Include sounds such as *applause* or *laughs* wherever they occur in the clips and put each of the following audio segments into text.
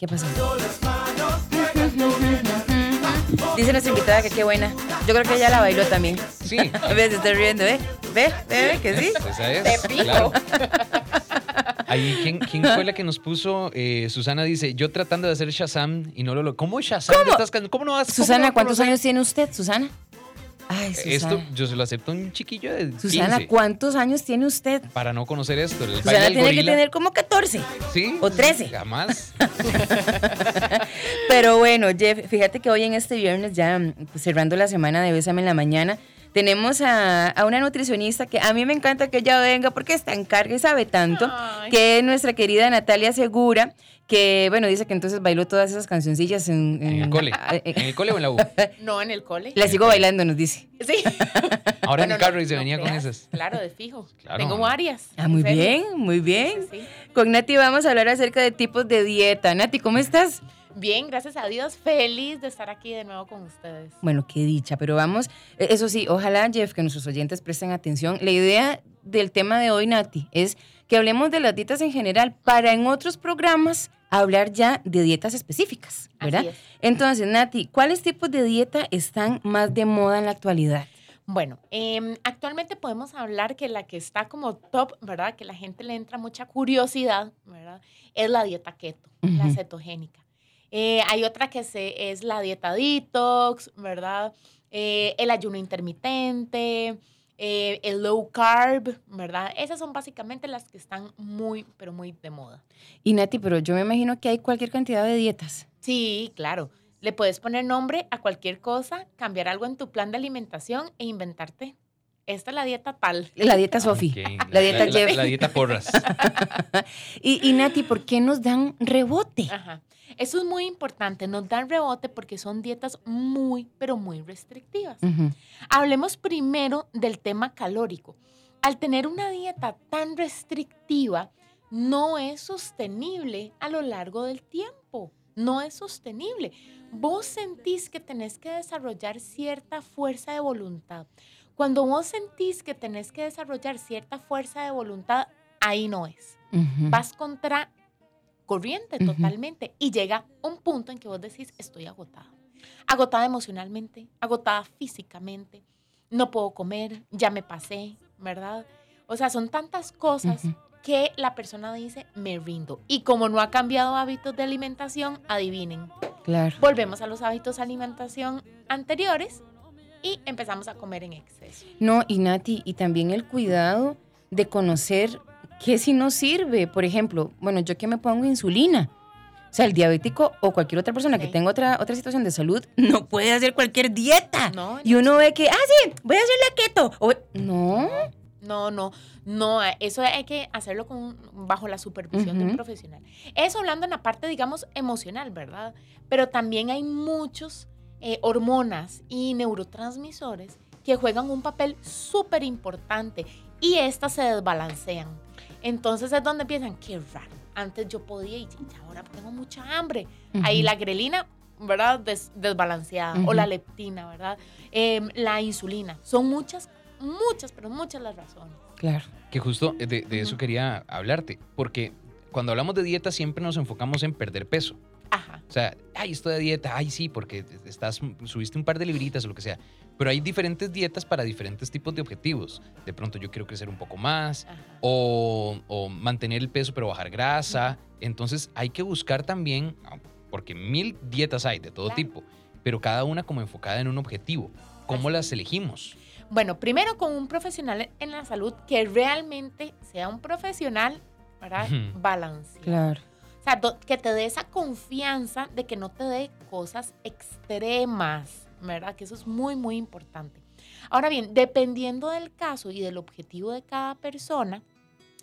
¿Qué pasó? *laughs* Dice nuestra invitada que qué buena. Yo creo que ella la bailó también. Sí. *laughs* Ves, estoy riendo, ¿eh? Ve, ve, ve, que sí. Esa es. Te fijo. claro. *laughs* Ahí, ¿quién, quién fue la que nos puso? Eh, Susana dice, yo tratando de hacer Shazam y no lo logro. ¿Cómo Shazam? ¿Cómo? ¿Cómo no vas? cómo no Susana, vas a ¿cuántos conocer? años tiene usted, Susana? Ay, Susana. Esto yo se lo acepto a un chiquillo de 15 Susana, ¿cuántos años tiene usted? para no conocer esto. El Susana tiene que tener como 14. ¿Sí? o 13. Jamás. *laughs* Pero bueno, Jeff, fíjate que hoy en este viernes, ya mm, pues, cerrando la semana de Bésame en la Mañana, tenemos a, a una nutricionista que a mí me encanta que ella venga porque está en carga y sabe tanto, Ay. que es nuestra querida Natalia Segura, que bueno, dice que entonces bailó todas esas cancioncillas en, En el cole. eh, ¿En el cole o en la U? *laughs* No en el cole. La sigo bailando, nos dice. Sí. *laughs* Ahora en el carro no- y se no venía con esas. Claro, de fijo. *laughs* Claro. Tengo varias. Ah, muy bien, muy bien. Sí, sí. Con Nati vamos a hablar acerca de tipos de dieta. Nati, ¿cómo estás? Bien, gracias a Dios. Feliz de estar aquí de nuevo con ustedes. Bueno, qué dicha, pero vamos, eh, eso sí, ojalá, Jeff, que nuestros oyentes presten atención. La idea del tema de hoy, Nati, es que hablemos de las dietas en general para en otros programas hablar ya de dietas específicas, ¿verdad? Es. Entonces, Nati, ¿cuáles tipos de dieta están más de moda en la actualidad? Bueno, em, actualmente podemos hablar que la que está como top, ¿verdad? Que la gente le entra mucha curiosidad, ¿verdad? Es la dieta keto, la cetogénica. Eh, hay otra que se, es la dieta detox, ¿verdad? Eh, el ayuno intermitente, eh, el low carb, ¿verdad? Esas son básicamente las que están muy, pero muy de moda. Y Nati, pero yo me imagino que hay cualquier cantidad de dietas. Sí, claro. Le puedes poner nombre a cualquier cosa, cambiar algo en tu plan de alimentación e inventarte. Esta es la dieta tal. La dieta Sofi. *laughs* La dieta la, Jeff. la dieta porras. *laughs* Y, y Nati, ¿por qué nos dan rebote? Ajá. Eso es muy importante. Nos dan rebote porque son dietas muy, pero muy restrictivas. Hablemos primero del tema calórico. Al tener una dieta tan restrictiva, no es sostenible a lo largo del tiempo. No es sostenible. Vos sentís que tenés que desarrollar cierta fuerza de voluntad. Cuando vos sentís que tenés que desarrollar cierta fuerza de voluntad, ahí no es. Vas contra corriente totalmente y llega un punto en que vos decís, estoy agotada. Agotada emocionalmente, agotada físicamente, no puedo comer, ya me pasé, ¿verdad? O sea, son tantas cosas que la persona dice, me rindo. Y como no ha cambiado hábitos de alimentación, adivinen, Claro. volvemos a los hábitos de alimentación anteriores y empezamos a comer en exceso. No, y Nati, y también el cuidado de conocer qué si no sirve. Por ejemplo, bueno, yo que me pongo insulina. O sea, el diabético o cualquier otra persona que tenga otra, otra situación de salud *laughs* no puede hacer cualquier dieta. No, Y uno ve que, ah, sí, voy a hacer la keto. O- no, No, no, no, eh, eso hay que hacerlo con, bajo la supervisión de un profesional. Eso hablando en la parte, digamos, emocional, ¿verdad? Pero también hay muchos eh, hormonas y neurotransmisores que juegan un papel súper importante y estas se desbalancean. Entonces es donde piensan, qué raro, antes yo podía y ahora tengo mucha hambre. Ahí la grelina, ¿verdad? Des- desbalanceada. O la leptina, ¿verdad? Em, la insulina. Son muchas, muchas, pero muchas las razones. claro. Que justo de, de eso Ujú. quería hablarte, porque cuando hablamos de dieta siempre nos enfocamos en perder peso. Ajá. O sea, ay, esto de dieta, ay, sí, porque estás, subiste un par de libritas o lo que sea. Pero hay diferentes dietas para diferentes tipos de objetivos. De pronto yo quiero crecer un poco más o, o mantener el peso pero bajar grasa. Entonces hay que buscar también, ah, porque mil dietas hay de todo Claro. tipo, pero cada una como enfocada en un objetivo. ¿Cómo Así las elegimos? Bueno, primero con un profesional en la salud que realmente sea un profesional, ¿verdad? Ujú. Balanceado. Claro. O sea, que te dé esa confianza de que no te dé cosas extremas, ¿verdad? Que eso es muy, muy importante. Ahora bien, dependiendo del caso y del objetivo de cada persona,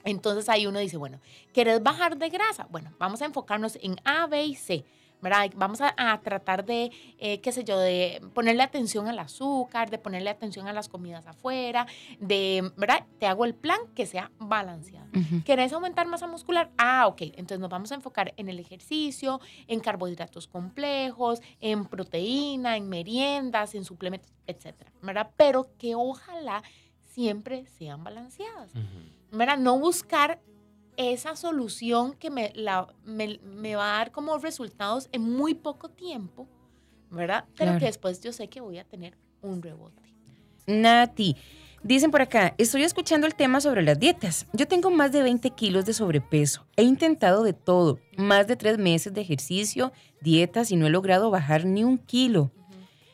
entonces ahí uno dice, bueno, ¿quieres bajar de grasa? Bueno, vamos a enfocarnos en A, B y C. ¿verdad? Vamos a, a tratar de, eh, qué sé yo, de ponerle atención al azúcar, de ponerle atención a las comidas afuera, de, ¿verdad? Te hago el plan que sea balanceado. Ujú. ¿Querés aumentar masa muscular? Ah, ok. Entonces nos vamos a enfocar en el ejercicio, en carbohidratos complejos, en proteína, en meriendas, en suplementos, etcétera, ¿verdad? Pero que ojalá siempre sean balanceadas. ¿verdad? No buscar esa solución que me, la, me, me va a dar como resultados en muy poco tiempo, ¿verdad? Pero Claro. que después yo sé que voy a tener un rebote. Nati, dicen por acá, estoy escuchando el tema sobre las dietas. Yo tengo más de 20 kilos de sobrepeso. He intentado de todo, más de tres meses de ejercicio, dietas y no he logrado bajar ni un kilo.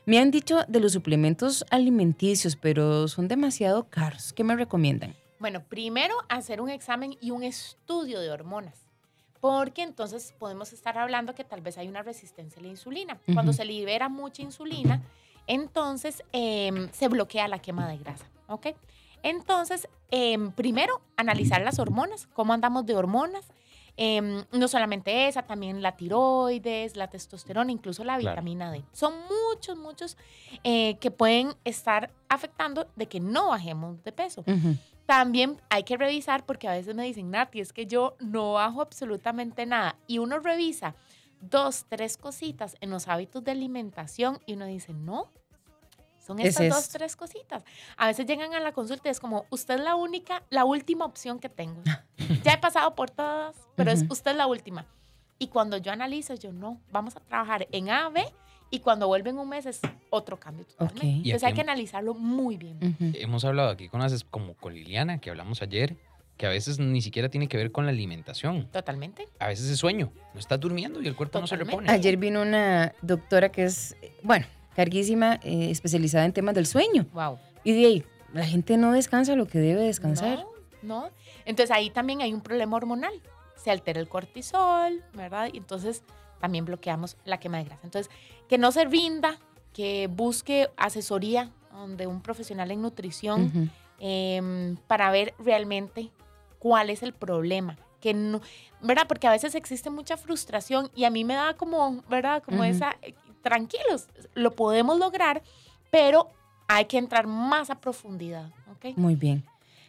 Me han dicho de los suplementos alimenticios, pero son demasiado caros. ¿Qué me recomiendan? Bueno, primero hacer un examen y un estudio de hormonas, porque entonces podemos estar hablando que tal vez hay una resistencia a la insulina. Cuando se libera mucha insulina, entonces em, se bloquea la quema de grasa, ¿ok? Entonces, em, primero, analizar las hormonas, cómo andamos de hormonas. Em, no solamente esa, también la tiroides, la testosterona, incluso la Claro. vitamina D. Son muchos, muchos eh, que pueden estar afectando de que no bajemos de peso. Ujú. También hay que revisar porque a veces me dicen, Nati, es que yo no bajo absolutamente nada. Y uno revisa dos, tres cositas en los hábitos de alimentación y uno dice, no, son Es estas dos, tres cositas. A veces llegan a la consulta y es como, usted es la única, la última opción que tengo. *laughs* ya he pasado por todas, pero es usted la última. Y cuando yo analizo, yo no, vamos a trabajar en A, B y cuando vuelve en un mes es otro cambio totalmente. Ok. Y Entonces aquí hay que analizarlo muy bien. Ujú. Hemos hablado aquí con las, como con Liliana, que hablamos ayer, que a veces ni siquiera tiene que ver con la alimentación. Totalmente. A veces es sueño. No estás durmiendo y el cuerpo no se Totalmente. repone. Ayer vino una doctora que es, bueno, carguísima, eh, especializada en temas del sueño. Wow. Y de ahí, la gente no descansa lo que debe descansar. No, no. Entonces ahí también hay un problema hormonal. Se altera el cortisol, ¿verdad? Y entonces también bloqueamos la quema de grasa. Entonces, que no se rinda, que busque asesoría de un profesional en nutrición em, para ver realmente cuál es el problema. Que no, ¿verdad? Porque a veces existe mucha frustración y a mí me da como, ¿verdad? Como esa, eh, tranquilos, lo podemos lograr, pero hay que entrar más a profundidad, ¿ok? Muy bien.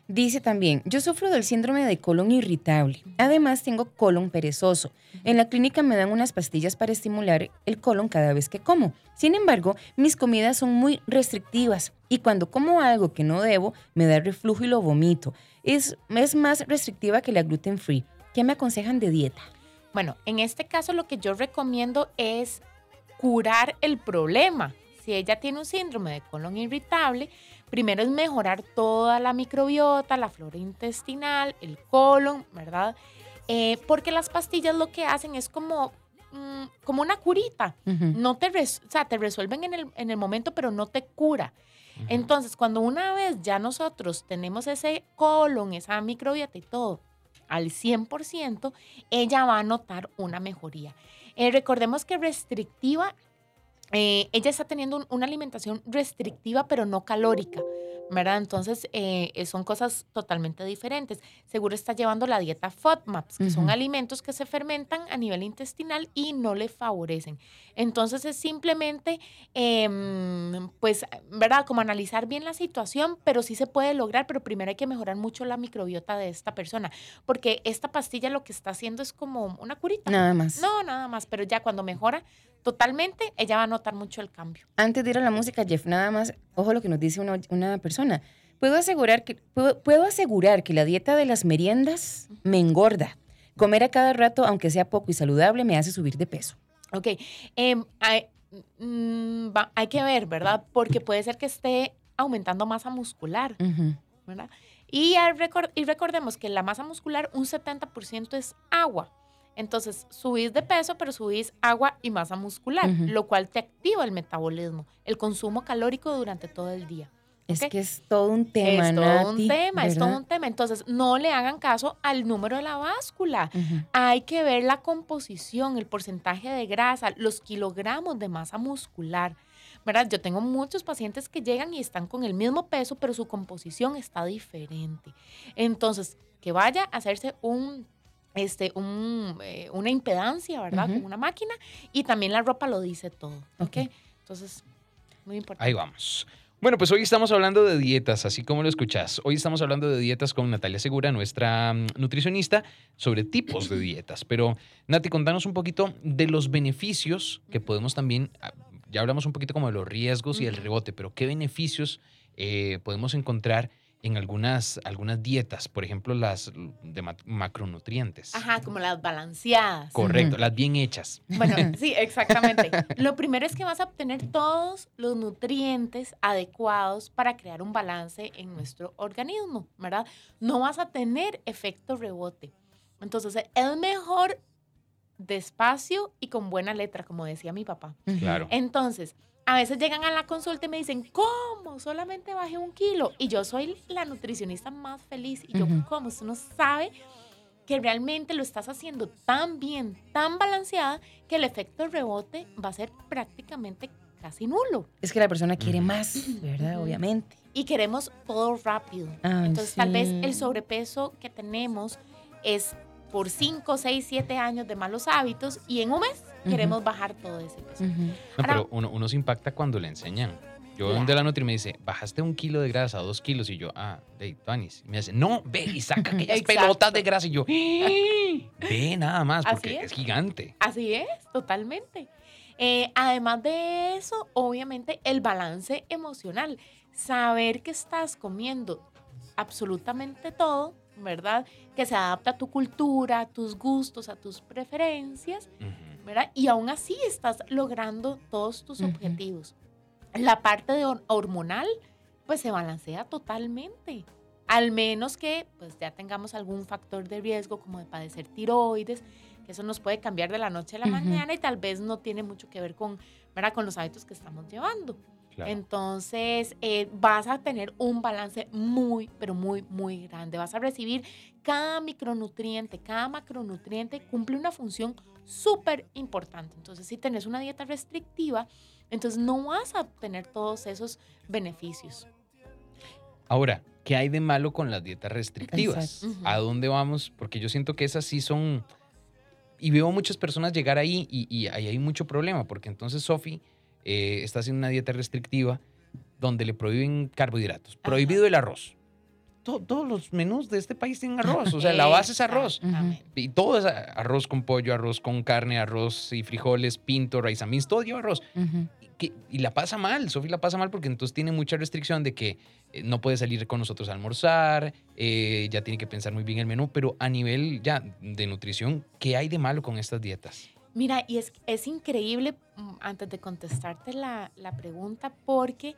Dice también, yo sufro del síndrome de colon irritable. Además, tengo colon perezoso. En la clínica me dan unas pastillas para estimular el colon cada vez que como. Sin embargo, mis comidas son muy restrictivas y cuando como algo que no debo, me da reflujo y lo vomito. Es, es más restrictiva que la gluten free. ¿Qué me aconsejan de dieta? Bueno, en este caso lo que yo recomiendo es curar el problema. Si ella tiene un síndrome de colon irritable, primero es mejorar toda la microbiota, la flora intestinal, el colon, ¿verdad? Eh, porque las pastillas lo que hacen es como, mm, como una curita. No te, res- o sea, te resuelven en el, en el momento, pero no te cura. Entonces, cuando una vez ya nosotros tenemos ese colon, esa microbiota y todo al 100%, ella va a notar una mejoría. Eh, recordemos que restrictiva, eh, ella está teniendo un- una alimentación restrictiva, pero no calórica, ¿verdad? Entonces, eh, eh, son cosas totalmente diferentes. Seguro está llevando la dieta FODMAPs, que son Ujú. alimentos que se fermentan a nivel intestinal y no le favorecen. Entonces, es simplemente, em, pues, ¿verdad? Como analizar bien la situación, pero sí se puede lograr, pero primero hay que mejorar mucho la microbiota de esta persona, porque esta pastilla lo que está haciendo es como una curita. Nada más. No, nada más, pero ya cuando mejora totalmente, ella va a notar mucho el cambio. Antes de ir a la música, Jeff, nada más, ojo lo que nos dice una, una persona. Puedo asegurar, que, puedo, puedo asegurar que la dieta de las meriendas me engorda. Comer a cada rato, aunque sea poco y saludable, me hace subir de peso. Ok, em, hay, mm, va- hay que ver, ¿verdad? Porque puede ser que esté aumentando masa muscular, Ujú. ¿verdad? Y, al recor- y recordemos que la masa muscular, un 70% es agua. Entonces, subís de peso, pero subís agua y masa muscular, Ujú. lo cual te activa el metabolismo, el consumo calórico durante todo el día. Es Ok. que es todo un tema, es todo Nati, un tema, es todo ¿verdad? un tema. Entonces, no le hagan caso al número de la báscula. Ujú. Hay que ver la composición, el porcentaje de grasa, los kilogramos de masa muscular. ¿Verdad? Yo tengo muchos pacientes que llegan y están con el mismo peso, pero su composición está diferente. Entonces, que vaya a hacerse un, este, un, eh, una impedancia, ¿verdad? Ujú. Con una máquina. Y también la ropa lo dice todo. ¿Ok? Ok. Entonces, muy importante. Ahí vamos. Bueno, pues hoy estamos hablando de dietas, así como lo escuchás. Hoy estamos hablando de dietas con Natalia Segura, nuestra mm, nutricionista, sobre tipos de dietas. Pero, Nati, contanos un poquito de los beneficios que podemos también, ah, ya hablamos un poquito como de los riesgos y el rebote, pero ¿qué beneficios eh, podemos encontrar en algunas, algunas dietas, por ejemplo, las de ma- macronutrientes. Ajá, como las balanceadas. Correcto, las bien hechas. Bueno, *laughs* sí, exactamente. Lo primero es que vas a obtener todos los nutrientes adecuados para crear un balance en nuestro organismo, ¿verdad? No vas a tener efecto rebote. Entonces, es mejor despacio y con buena letra, como decía mi papá. Claro. Entonces, a veces llegan a la consulta y me dicen, ¿cómo? Solamente bajé un kilo. Y yo soy la nutricionista más feliz. Y yo, Ujú. ¿cómo? Usted no sabe que realmente lo estás haciendo tan bien, tan balanceada, que el efecto rebote va a ser prácticamente casi nulo. Es que la persona quiere más, ¿verdad? Obviamente. Y queremos todo rápido. Ay, Entonces, tal vez sí. el sobrepeso que tenemos es por 5, 6, 7 años de malos hábitos y en un mes queremos bajar todo ese peso. No, Ahora- pero uno, uno se impacta cuando le enseñan. Yo Claro. de la Nutri me dice, bajaste un kilo de grasa, dos kilos. Y yo, ah, de Tuanis. Y me dice, no, ve y saca *laughs* aquellas pelotas de grasa. Y yo, "Eh, *laughs* ve nada más, porque es. es gigante. Así es, totalmente. Eh, además de eso, obviamente el balance emocional. Saber que estás comiendo absolutamente todo, ¿verdad? Que se adapta a tu cultura, a tus gustos, a tus preferencias. ¿verdad? Y aún así estás logrando todos tus objetivos. La parte de hor- hormonal, pues se balancea totalmente. Al menos que pues ya tengamos algún factor de riesgo como de padecer tiroides, que eso nos puede cambiar de la noche a la mañana y tal vez no tiene mucho que ver con, ¿verdad? con los hábitos que estamos llevando. Claro. Entonces, eh, vas a tener un balance muy, pero muy, muy grande. Vas a recibir cada micronutriente, cada macronutriente cumple una función súper importante. Entonces, si tenés una dieta restrictiva, entonces no vas a obtener todos esos beneficios. Ahora, ¿qué hay de malo con las dietas restrictivas? ¿A dónde vamos? Porque yo siento que esas sí son... Y veo muchas personas llegar ahí y, y ahí hay mucho problema, porque entonces Sofi eh, está haciendo una dieta restrictiva donde le prohíben carbohidratos. Prohibido el arroz. To- todos los menús de este país tienen arroz. O sea, la base es arroz. Y todo es arroz con pollo, arroz con carne, arroz y frijoles, pinto, and beans, todo lleva arroz. Y la pasa mal, Sofi la pasa mal porque entonces tiene mucha restricción de que eh, no puede salir con nosotros a almorzar, eh, ya tiene que pensar muy bien el menú, pero a nivel ya de nutrición, ¿qué hay de malo con estas dietas? Mira, y es, es increíble, mm, antes de contestarte la, la pregunta, porque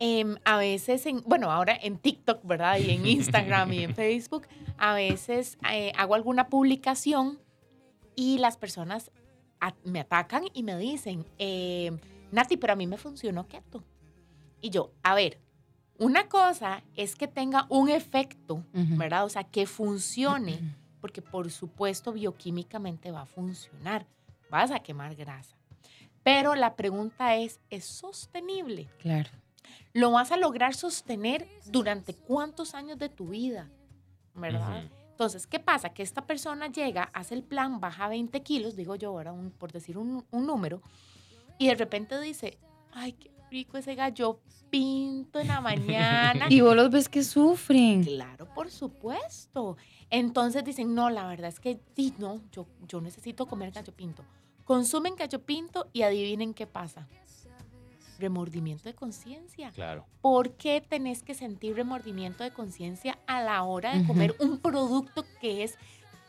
em, a veces, en, bueno, ahora en TikTok, ¿verdad? Y en Instagram y en *laughs* Facebook, a veces eh, hago alguna publicación y las personas a- me atacan y me dicen, em, Nati, pero a mí me funcionó keto. Y yo, a ver, una cosa es que tenga un efecto. ¿verdad? O sea, que funcione porque por supuesto bioquímicamente va a funcionar, vas a quemar grasa. Pero la pregunta es, ¿es sostenible? Claro. ¿Lo vas a lograr sostener durante cuántos años de tu vida? ¿Verdad? Entonces, ¿qué pasa? Que esta persona llega, hace el plan, baja 20 kilos, digo yo, ahora por decir un, un número, y de repente dice, ay, qué rico ese gallo pinto en la *laughs* mañana. Y vos los ves que sufren. Claro, por supuesto. Entonces dicen, no, la verdad es que sí, no, yo, yo necesito comer gallo pinto. Consumen gallo pinto y adivinen qué pasa. Remordimiento de conciencia. Claro. ¿Por qué tenés que sentir remordimiento de conciencia a la hora de comer un producto que es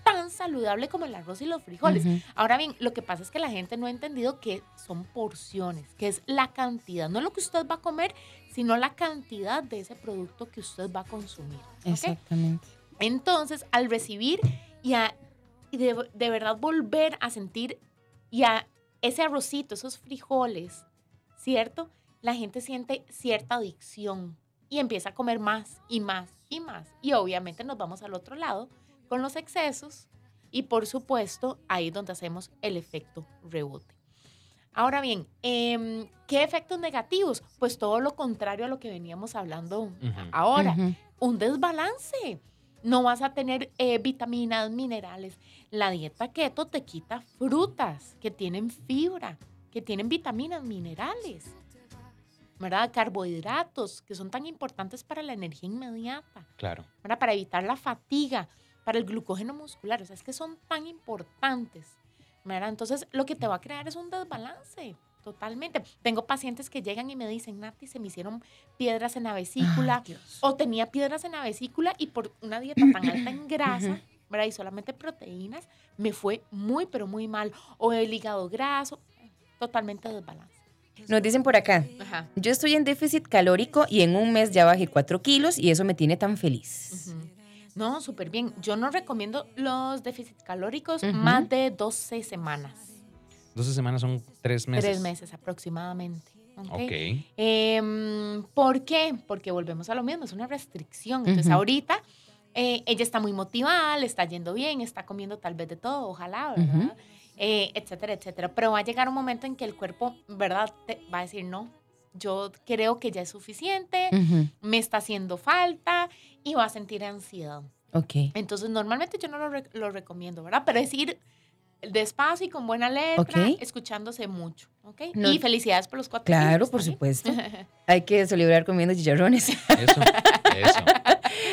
tan saludable como el arroz y los frijoles? Ahora bien, lo que pasa es que la gente no ha entendido que son porciones, que es la cantidad, no lo que usted va a comer, sino la cantidad de ese producto que usted va a consumir. Exactamente. Entonces, al recibir y, a- y de, de verdad volver a sentir y a ese arrocito, esos frijoles, ¿cierto? La gente siente cierta adicción y empieza a comer más y más y más. Y obviamente nos vamos al otro lado con los excesos y por supuesto ahí es donde hacemos el efecto rebote. Ahora bien, em, ¿qué efectos negativos? Pues todo lo contrario a lo que veníamos hablando ahora un desbalance. No vas a tener eh, vitaminas, minerales. La dieta keto te quita frutas que tienen fibra, que tienen vitaminas, minerales, ¿verdad? Carbohidratos que son tan importantes para la energía inmediata, Claro. ¿verdad? Para evitar la fatiga, para el glucógeno muscular. O sea, es que son tan importantes, ¿verdad? Entonces, lo que te va a crear es un desbalance. Totalmente. Tengo pacientes que llegan y me dicen, Nati, se me hicieron piedras en la vesícula Ay, o tenía piedras en la vesícula y por una dieta tan alta en *clears throat* grasa, ¿verdad? Y solamente proteínas, me fue muy, pero muy mal. O el hígado graso, totalmente desbalance. Nos dicen por acá, Ajá. yo estoy en déficit calórico y en un mes ya bajé 4 kilos y eso me tiene tan feliz. No, súper bien. Yo no recomiendo los déficits calóricos más de 12 semanas. 12 semanas son tres meses. Tres meses aproximadamente. ¿ok? Ok. Em, ¿Por qué? Porque volvemos a lo mismo, es una restricción. Entonces ahorita eh, ella está muy motivada, le está yendo bien, está comiendo tal vez de todo, ojalá, ¿verdad? Eh, etcétera, etcétera. Pero va a llegar un momento en que el cuerpo, ¿verdad? Te va a decir, no, yo creo que ya es suficiente, Ujú, me está haciendo falta y va a sentir ansiedad. Ok. Entonces, normalmente yo no lo, re- lo recomiendo, ¿verdad? Pero es ir despacio y con buena letra, escuchándose mucho, ¿ok? No- y felicidades por los cuatro Claro, por también. supuesto. *laughs* Hay que celebrar comiendo chicharrones. Eso, eso.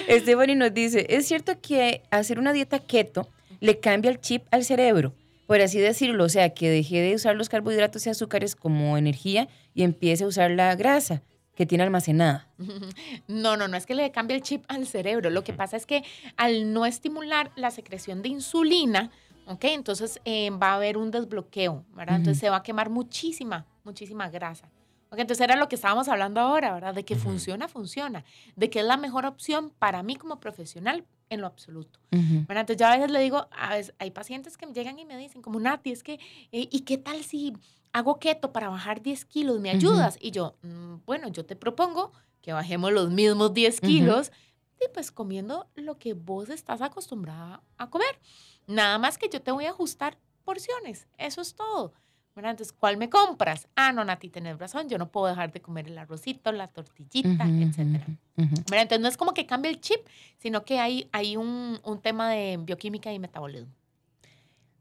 *laughs* Stephanie nos dice, ¿es cierto que hacer una dieta keto le cambia el chip al cerebro? Por así decirlo, o sea, que deje de usar los carbohidratos y azúcares como energía y empiece a usar la grasa que tiene almacenada. *laughs* No, no, no es que le cambie el chip al cerebro. Lo que pasa es que al no estimular la secreción de insulina, ¿ok? Entonces eh, va a haber un desbloqueo, ¿verdad? Entonces Ujú. se va a quemar muchísima, muchísima grasa. Entonces era lo que estábamos hablando ahora, ¿verdad? De que Ujú. funciona, funciona. De que es la mejor opción para mí como profesional en lo absoluto. Ujú. ¿verdad? Entonces yo a veces le digo, a veces, hay pacientes que llegan y me dicen, como Nati, es que, eh, ¿y qué tal si hago keto para bajar 10 kilos? ¿Me ayudas? Y yo, "Mm, bueno, yo te propongo que bajemos los mismos 10 Ujú. kilos y pues comiendo lo que vos estás acostumbrada a comer. Nada más que yo te voy a ajustar porciones, eso es todo. ¿verdad? Entonces, ¿cuál me compras? Ah, no, Nati, tenés razón, yo no puedo dejar de comer el arrocito, la tortillita, Ujú, etcétera. ujú, ujú. ¿verdad? Entonces no es como que cambie el chip, sino que hay, hay un, un tema de bioquímica y metabolismo.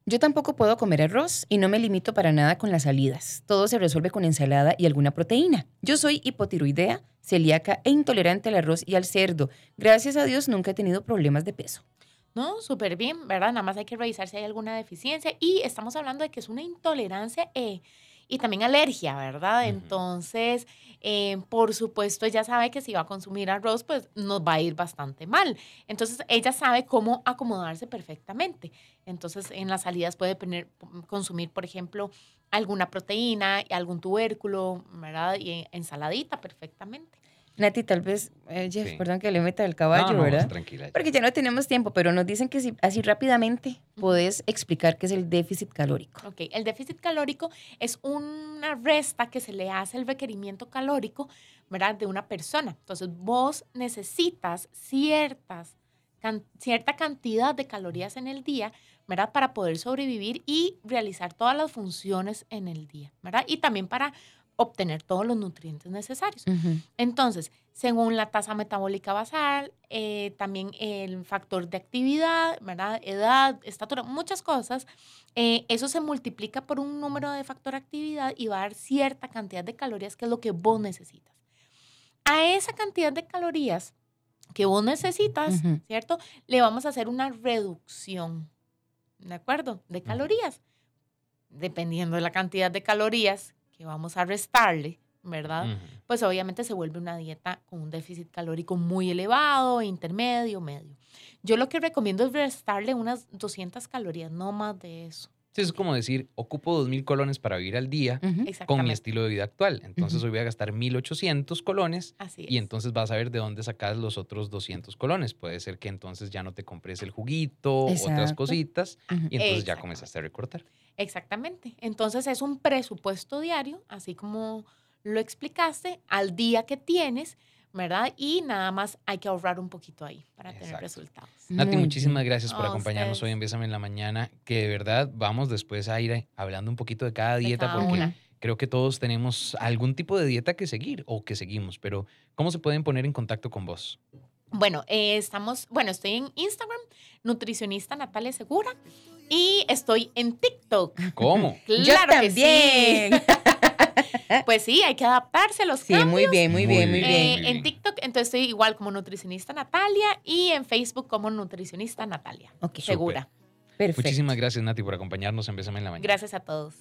Yo tampoco puedo comer arroz y no me limito para nada con las salidas. Todo se resuelve con ensalada y alguna proteína. Yo soy hipotiroidea, celíaca e intolerante al arroz y al cerdo. Gracias a Dios nunca he tenido problemas de peso. No, súper bien, ¿verdad? Nada más hay que revisar si hay alguna deficiencia y estamos hablando de que es una intolerancia eh, y también alergia, ¿verdad? Entonces, eh, por supuesto, ella sabe que si va a consumir arroz, pues nos va a ir bastante mal. Entonces, ella sabe cómo acomodarse perfectamente. Entonces, en las salidas puede poner- consumir, por ejemplo, alguna proteína, algún tubérculo, ¿verdad? Y ensaladita perfectamente. Nati, tal vez, eh, Jeff, Sí. perdón que le meta el caballo, no, no, ¿verdad? tranquila. Porque ya no tenemos tiempo, pero nos dicen que si así rápidamente podés explicar qué es el déficit calórico. Ok, el déficit calórico es una resta que se le hace al requerimiento calórico, ¿verdad? De una persona. Entonces, vos necesitas ciertas, can- cierta cantidad de calorías en el día, ¿verdad? Para poder sobrevivir y realizar todas las funciones en el día, ¿verdad? Y también para obtener todos los nutrientes necesarios. Entonces, según la tasa metabólica basal, eh, también el factor de actividad, ¿verdad? Edad, estatura, muchas cosas, eh, eso se multiplica por un número de factor actividad y va a dar cierta cantidad de calorías que es lo que vos necesitas. A esa cantidad de calorías que vos necesitas. ¿cierto? Le vamos a hacer una reducción, ¿de acuerdo? De calorías. Dependiendo de la cantidad de calorías que vamos a restarle, ¿verdad? Pues obviamente se vuelve una dieta con un déficit calórico muy elevado, intermedio, medio. Yo lo que recomiendo es restarle unas 200 calorías, no más de eso. Sí, es como decir, ocupo 2.000 colones para vivir al día con mi estilo de vida actual. Entonces hoy voy a gastar 1.800 colones Así y entonces vas a ver de dónde sacas los otros 200 colones. Puede ser que entonces ya no te compres el juguito, otras Exacto. cositas Ujú. y entonces ya comenzaste a recortar. Exactamente. Entonces es un presupuesto diario, así como lo explicaste, al día que tienes, ¿verdad? Y nada más hay que ahorrar un poquito ahí para tener resultados. Nati, Muy muchísimas gracias por acompañarnos ustedes. hoy en Bésame en la Mañana, que de verdad vamos después a ir eh, hablando un poquito de cada De dieta cada porque una. creo que todos tenemos algún tipo de dieta que seguir o que seguimos, pero ¿cómo se pueden poner en contacto con vos? Bueno, eh, estamos, bueno, estoy en Instagram, nutricionista Natalia Segura, y estoy en TikTok. ¿Cómo? *laughs* Yo Claro que sí. *laughs* Pues sí, hay que adaptarse a los Sí, cambios. muy bien, muy Muy bien, muy bien. Eh, muy en. TikTok, entonces estoy igual como nutricionista Natalia y en Facebook como nutricionista Natalia. Ok, Segura. perfecto. Muchísimas gracias, Nati, por acompañarnos en Bésame en la Mañana. Gracias a todos.